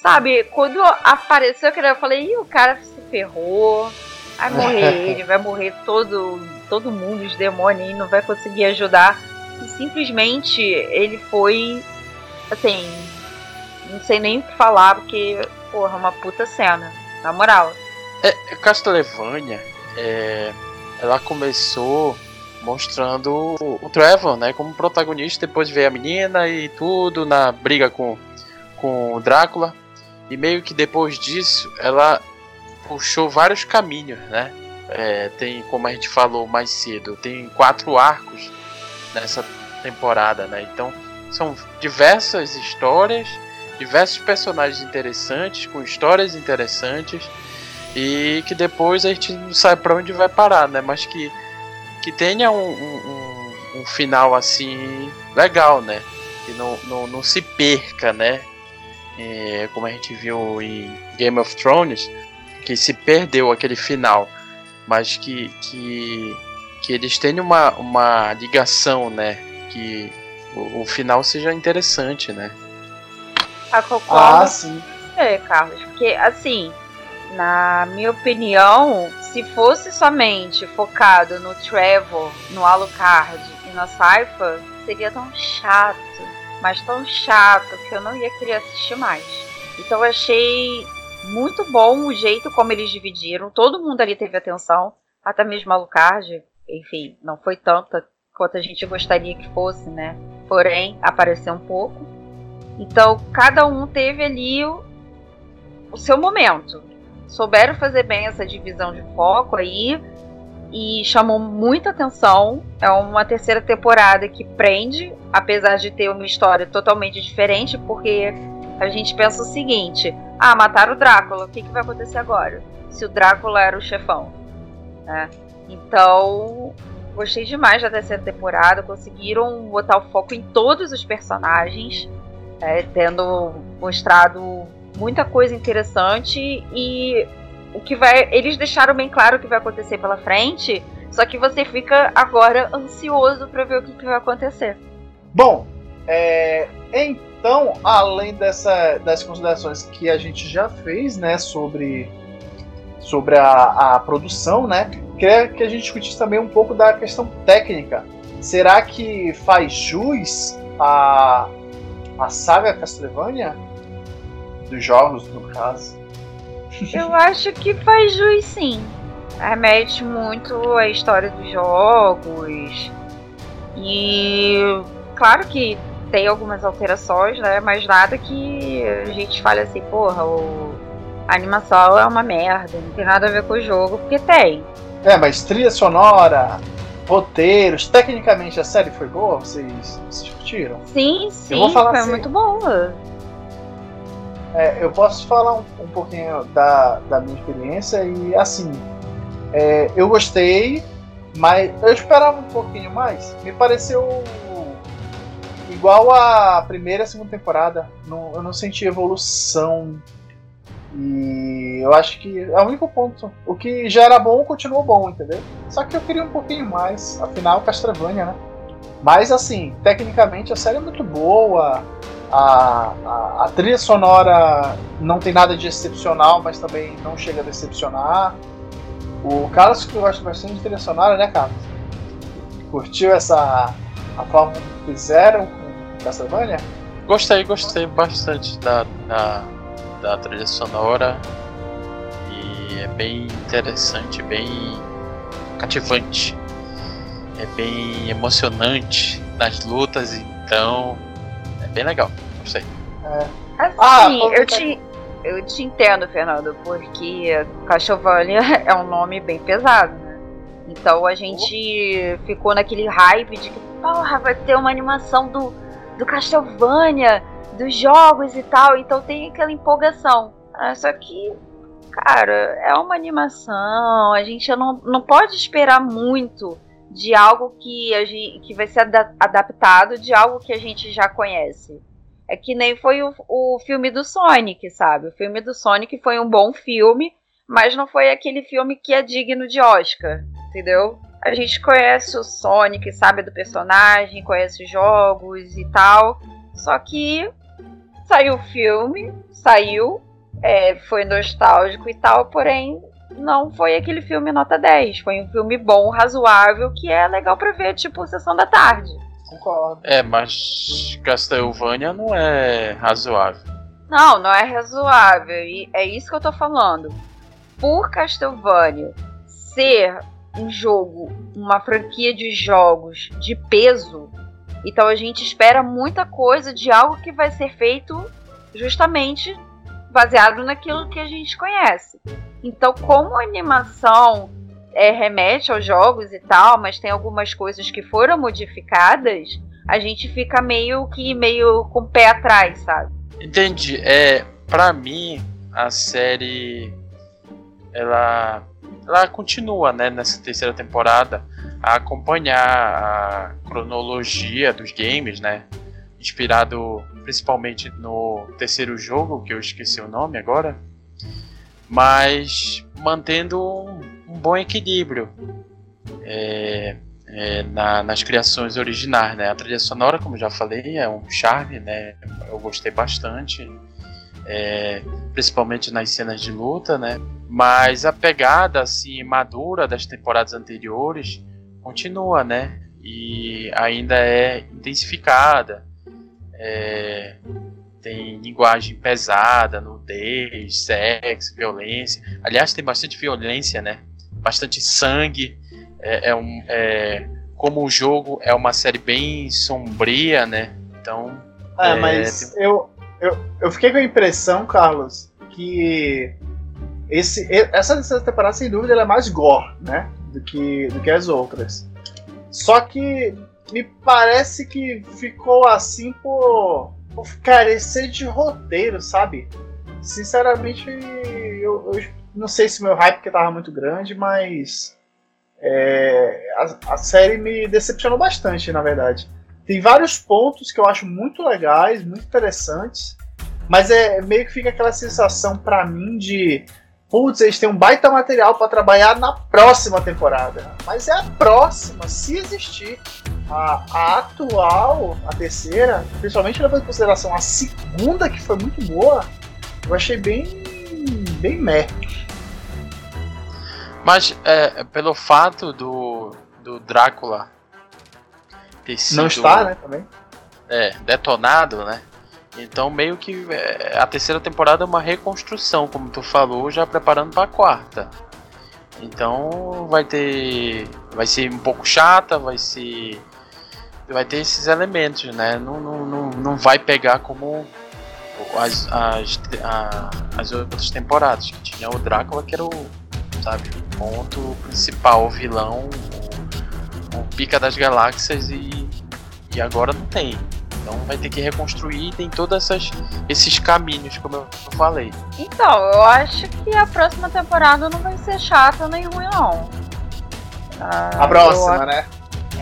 Sabe, quando apareceu aquele, eu falei, Ih, o cara se ferrou, vai morrer ele, vai morrer todo todo mundo, os demônios, e não vai conseguir ajudar. E simplesmente ele foi. Assim. Não sei nem o que falar, porque, porra, uma puta cena. Na moral. É, Castlevania, é, ela começou mostrando o Trevor, né, como protagonista, depois veio a menina e tudo na briga com, com o Drácula. E meio que depois disso, ela puxou vários caminhos, né? É, tem, como a gente falou mais cedo, tem quatro arcos nessa temporada, né? Então são diversas histórias, diversos personagens interessantes, com histórias interessantes e que depois a gente não sabe para onde vai parar, né? Mas que, que tenha um, um, um final assim legal, né? Que não, não, não se perca, né? É, como a gente viu em Game of Thrones, que se perdeu aquele final, mas que, que, que eles tenham uma, uma ligação, né? Que o, o final seja interessante, né? Ah, concordo. Ah, sim. É, Carlos, porque assim, na minha opinião, se fosse somente focado no Trevor, no Alucard e na Saifa, seria tão chato, mas tão chato que eu não ia querer assistir mais. Então eu achei muito bom o jeito como eles dividiram. Todo mundo ali teve atenção, até mesmo Alucard. Enfim, não foi tanta quanto a gente gostaria que fosse, né? Porém, apareceu um pouco. Então, cada um teve ali o, o seu momento. Souberam fazer bem essa divisão de foco aí e chamou muita atenção. É uma terceira temporada que prende, apesar de ter uma história totalmente diferente, porque a gente pensa o seguinte: ah, mataram o Drácula, o que, que vai acontecer agora? Se o Drácula era o chefão. Né? Então, gostei demais da terceira temporada. Conseguiram botar o foco em todos os personagens, é, tendo mostrado muita coisa interessante e o que vai. Eles deixaram bem claro o que vai acontecer pela frente, só que você fica agora ansioso para ver o que, que, vai acontecer. Bom, é, então, além dessa, das considerações que a gente já fez, né, sobre, sobre a, a produção, né, queria que a gente discutisse também um pouco da questão técnica. Será que faz jus a, a saga Castlevania? Dos jogos, no caso? Eu acho que faz jus sim. Remete muito à história dos jogos. E claro que tem algumas alterações, né? Mas nada que a gente fale assim, porra, o... a animação é uma merda, não tem nada a ver com o jogo, porque tem. É, mas trilha sonora, roteiros, tecnicamente a série foi boa? Vocês, vocês curtiram? Sim, sim, foi assim, muito boa. É, eu posso falar um, um, pouquinho da, da minha experiência e assim, é, eu gostei, mas eu esperava um pouquinho mais. Me pareceu igual a primeira e segunda temporada. Não, eu não senti evolução. E eu acho que é o único ponto. O que já era bom continuou bom, entendeu? Só que eu queria um pouquinho mais. Afinal, Castlevania, né? Mas assim, tecnicamente a série é muito boa. A, a, trilha sonora não tem nada de excepcional, mas também não chega a decepcionar. O Carlos, que eu acho bastante de trilha sonora, né, Carlos? Curtiu essa a forma que fizeram com Castlevania? Gostei, gostei bastante da, da, da trilha sonora. E é bem interessante, bem cativante. É bem emocionante nas lutas, então bem legal. Gostei. É. Assim, ah, eu te, eu te entendo, Fernando, porque Castlevania é um nome bem pesado, né? Então a gente oh. ficou naquele hype de que, porra, vai ter uma animação do, do Castlevania, dos jogos e tal, então tem aquela empolgação. Ah, só que, cara, é uma animação, a gente não, não pode esperar muito de algo que, a gente, que vai ser adaptado de algo que a gente já conhece. É que nem foi o, o filme do Sonic, sabe? O filme do Sonic foi um bom filme, mas não foi aquele filme que é digno de Oscar, entendeu? A gente conhece o Sonic, sabe do personagem, conhece os jogos e tal. Só que saiu o filme, saiu, é, foi nostálgico e tal, porém não foi aquele filme nota 10. Foi um filme bom, razoável, que é legal pra ver, tipo, sessão da tarde. Concordo. É, mas Castlevania não é razoável. Não, não é razoável. E é isso que eu tô falando. Por Castlevania ser um jogo, uma franquia de jogos de peso, então a gente espera muita coisa de algo que vai ser feito justamente baseado naquilo que a gente conhece. Então, como a animação é, remete aos jogos e tal, mas tem algumas coisas que foram modificadas, a gente fica meio que meio com o pé atrás, sabe? Entendi. É, para mim a série ela ela continua, né, nessa terceira temporada a acompanhar a cronologia dos games, né, inspirado principalmente no terceiro jogo, que eu esqueci o nome agora, mas mantendo um, um bom equilíbrio é, é, na, nas criações originais, né? A trilha sonora, como já falei, é um charme, né? Eu gostei bastante, é, principalmente nas cenas de luta, né? Mas a pegada assim madura das temporadas anteriores continua, né? E ainda é intensificada. É, tem linguagem pesada, nudez, sexo, violência. Aliás, tem bastante violência, né? Bastante sangue. É, é um, é, como o jogo é uma série bem sombria, né? Então. É, mas tem... eu, eu, eu fiquei com a impressão, Carlos, que esse, essa terceira temporada, sem dúvida, é mais gore, né? Do que, do que as outras. Só que me parece que ficou assim por, por carecer de roteiro, sabe? Sinceramente, eu, eu não sei se meu hype que tava muito grande, mas é, a, a, série me decepcionou bastante, na verdade. Tem vários pontos que eu acho muito legais, muito interessantes, mas é meio que fica aquela sensação para mim de putz, eles têm um baita material para trabalhar na próxima temporada. Mas é a próxima, se existir. A, a, atual, a terceira, principalmente levando em consideração a segunda, que foi muito boa, eu achei bem. bem meh. Mas é, pelo fato do, do Drácula ter sido. Não está, né? Também. É, detonado, né? Então meio que é, a terceira temporada é uma reconstrução, como tu falou, já preparando para a quarta. Então vai ter, vai ser um pouco chata, vai ser, vai ter esses elementos, né? Não, não, não, não vai pegar como as, as, a, as outras temporadas que tinha o Drácula que era o, sabe, o ponto principal, o vilão, o, o pica das galáxias e, e agora não tem. Então vai ter que reconstruir tem todos esses caminhos, como eu falei. Então, eu acho que a próxima temporada não vai ser chata nem ruim, não. Ah, a próxima, eu... né?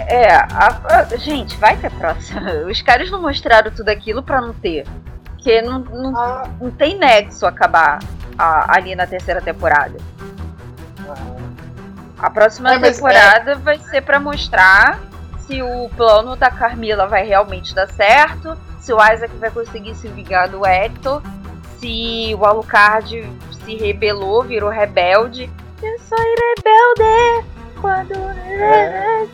É, a, a, gente, vai ter próxima. Os caras não mostraram tudo aquilo pra não ter. Porque não, não, ah. não tem nexo acabar a, ali na terceira temporada. A próxima é, temporada é... vai ser para mostrar se o plano da Carmila vai realmente dar certo, se o Isaac vai conseguir se vingar do Hector, se o Alucard se rebelou, virou rebelde. Eu sou rebelde quando. É.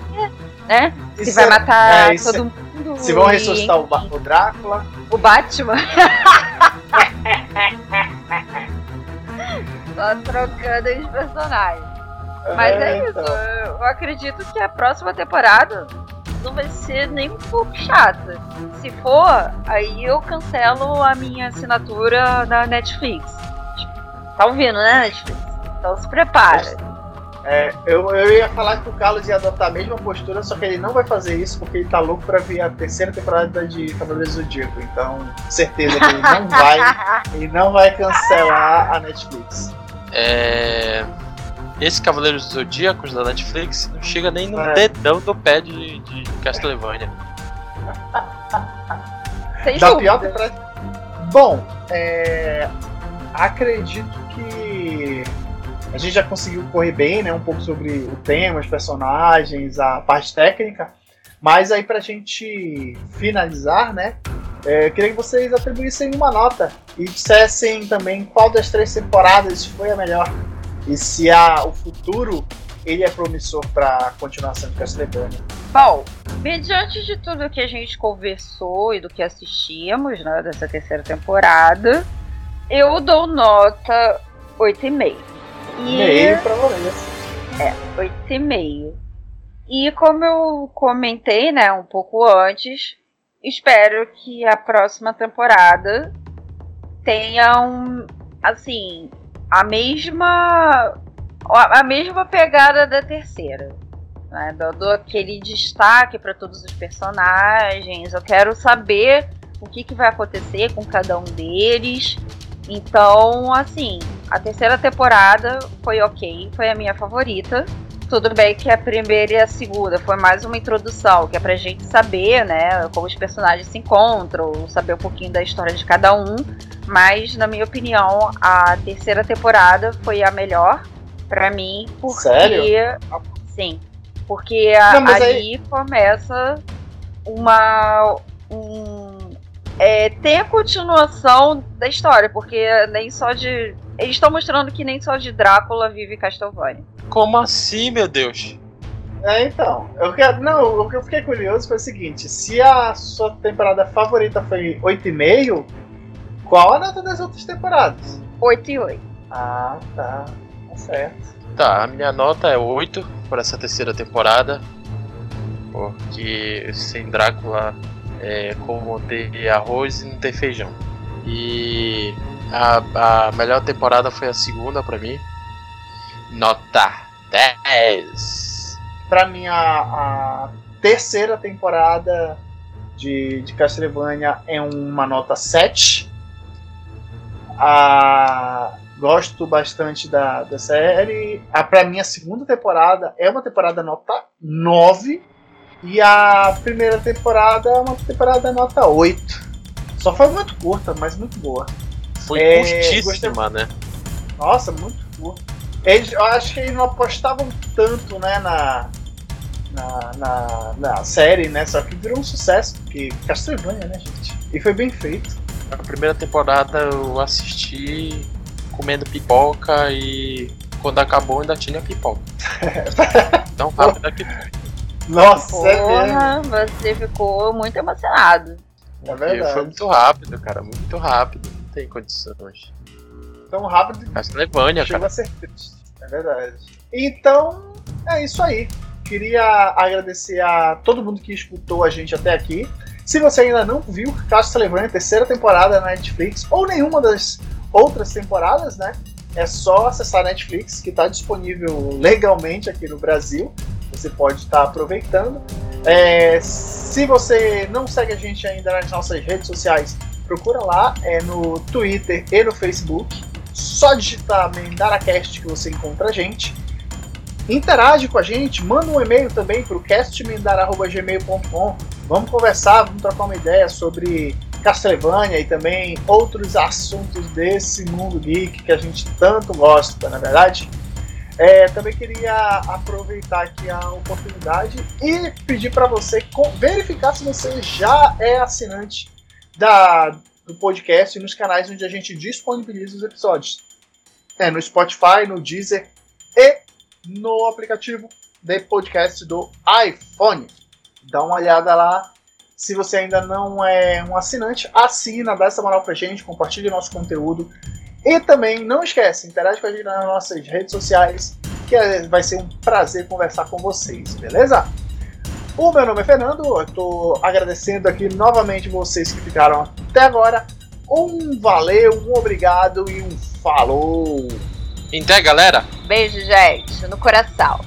Né? Se vai é- matar é, todo mundo. Se vão ressuscitar o, o Drácula. O Batman. Só trocando os personagens. Mas é, é isso. Então. Eu acredito que a próxima temporada não vai ser nem um pouco chata. Se for, aí eu cancelo a minha assinatura da Netflix. Tá ouvindo, né, Netflix? Então se prepara. É, eu, eu ia falar que o Carlos ia adotar a mesma postura, só que ele não vai fazer isso porque ele tá louco pra ver a terceira temporada de Cavaleiros do Zodíaco. Então, certeza que ele não vai, ele não vai cancelar a Netflix. É, esse Cavaleiros Zodíacos da Netflix não chega nem no é. dedão do pé de, de Castlevania. Sem da pior pra... Bom, é... acredito que a gente já conseguiu correr bem, né? Um pouco sobre o tema, os personagens, a parte técnica. Mas aí pra gente finalizar, né? É, eu queria que vocês atribuíssem uma nota e dissessem também qual das três temporadas foi a melhor e se a, o futuro ele é promissor para a continuação de Castlevania. Bom, mediante de tudo que a gente conversou e do que assistimos né, dessa terceira temporada, eu dou nota 8,5. E meio pra vocês. É, 8,5. E como eu comentei, né, um pouco antes, espero que a próxima temporada tenha um, assim, a mesma a mesma pegada da terceira. Né? Dou, aquele destaque para todos os personagens. Eu quero saber o que, que vai acontecer com cada um deles. Então, assim, a terceira temporada foi ok, foi a minha favorita. Tudo bem que a primeira e a segunda foi mais uma introdução, que é pra gente saber, né, como os personagens se encontram, saber um pouquinho da história de cada um. Mas, na minha opinião, a terceira temporada foi a melhor para mim, porque. Sério? Sim. Porque a, Não, ali aí... começa uma. Um, é, tem a continuação da história, porque nem só de. Eles estão mostrando que nem só de Drácula vive Castlevania. Como assim, meu Deus? É, então. Eu quero, não, o que eu fiquei curioso foi o seguinte: se a sua temporada favorita foi 8,5, qual a nota das outras temporadas? 8 e 8. Ah, tá. Tá certo. Tá, a minha nota é 8 por essa terceira temporada. Porque sem Drácula é como ter arroz e não ter feijão. E a, a melhor temporada foi a segunda para mim. Nota 10. Pra mim, a, a terceira temporada de, de Castlevania é uma nota 7. A, gosto bastante da, da série. A, pra mim, a segunda temporada é uma temporada nota 9. E a primeira temporada é uma temporada nota 8. Só foi muito curta, mas muito boa. Foi é, curtíssima, gostei... né? Nossa, muito. Eles, eu acho que eles não apostavam tanto, né, na, na, na, na, série, né? Só que virou um sucesso, porque Castlevania, né, gente? E foi bem feito. A primeira temporada eu assisti comendo pipoca e quando acabou ainda tinha pipoca. Tão rápido aqui. Nossa, Porra, é você ficou muito emocionado. É verdade. Foi muito rápido, cara, muito rápido. Tem condições. Tão rápido. Castlevania, cara. A ser triste. É verdade. Então, é isso aí. Queria agradecer a todo mundo que escutou a gente até aqui. Se você ainda não viu Castlevania, terceira temporada na Netflix, ou nenhuma das outras temporadas, né? É só acessar a Netflix, que está disponível legalmente aqui no Brasil. Você pode estar tá aproveitando. É, se você não segue a gente ainda nas nossas redes sociais, procura lá, é no Twitter e no Facebook. Só digitar MendaraCast que você encontra a gente. Interage com a gente, manda um e-mail também para o castmendar.gmail.com. Vamos conversar, vamos trocar uma ideia sobre Castlevania e também outros assuntos desse mundo geek que a gente tanto gosta, na é verdade. É, também queria aproveitar aqui a oportunidade e pedir para você verificar se você já é assinante da, do podcast e nos canais onde a gente disponibiliza os episódios. É no Spotify, no Deezer e no aplicativo de podcast do iPhone. Dá uma olhada lá, se você ainda não é um assinante, assina, dá essa moral pra gente, compartilhe nosso conteúdo. E também não esquece, interage com a gente nas nossas redes sociais, que é, vai ser um prazer conversar com vocês, beleza? O meu nome é Fernando, eu estou agradecendo aqui novamente vocês que ficaram até agora. Um valeu, um obrigado e um falou! Então, galera? Beijo, gente, no coração.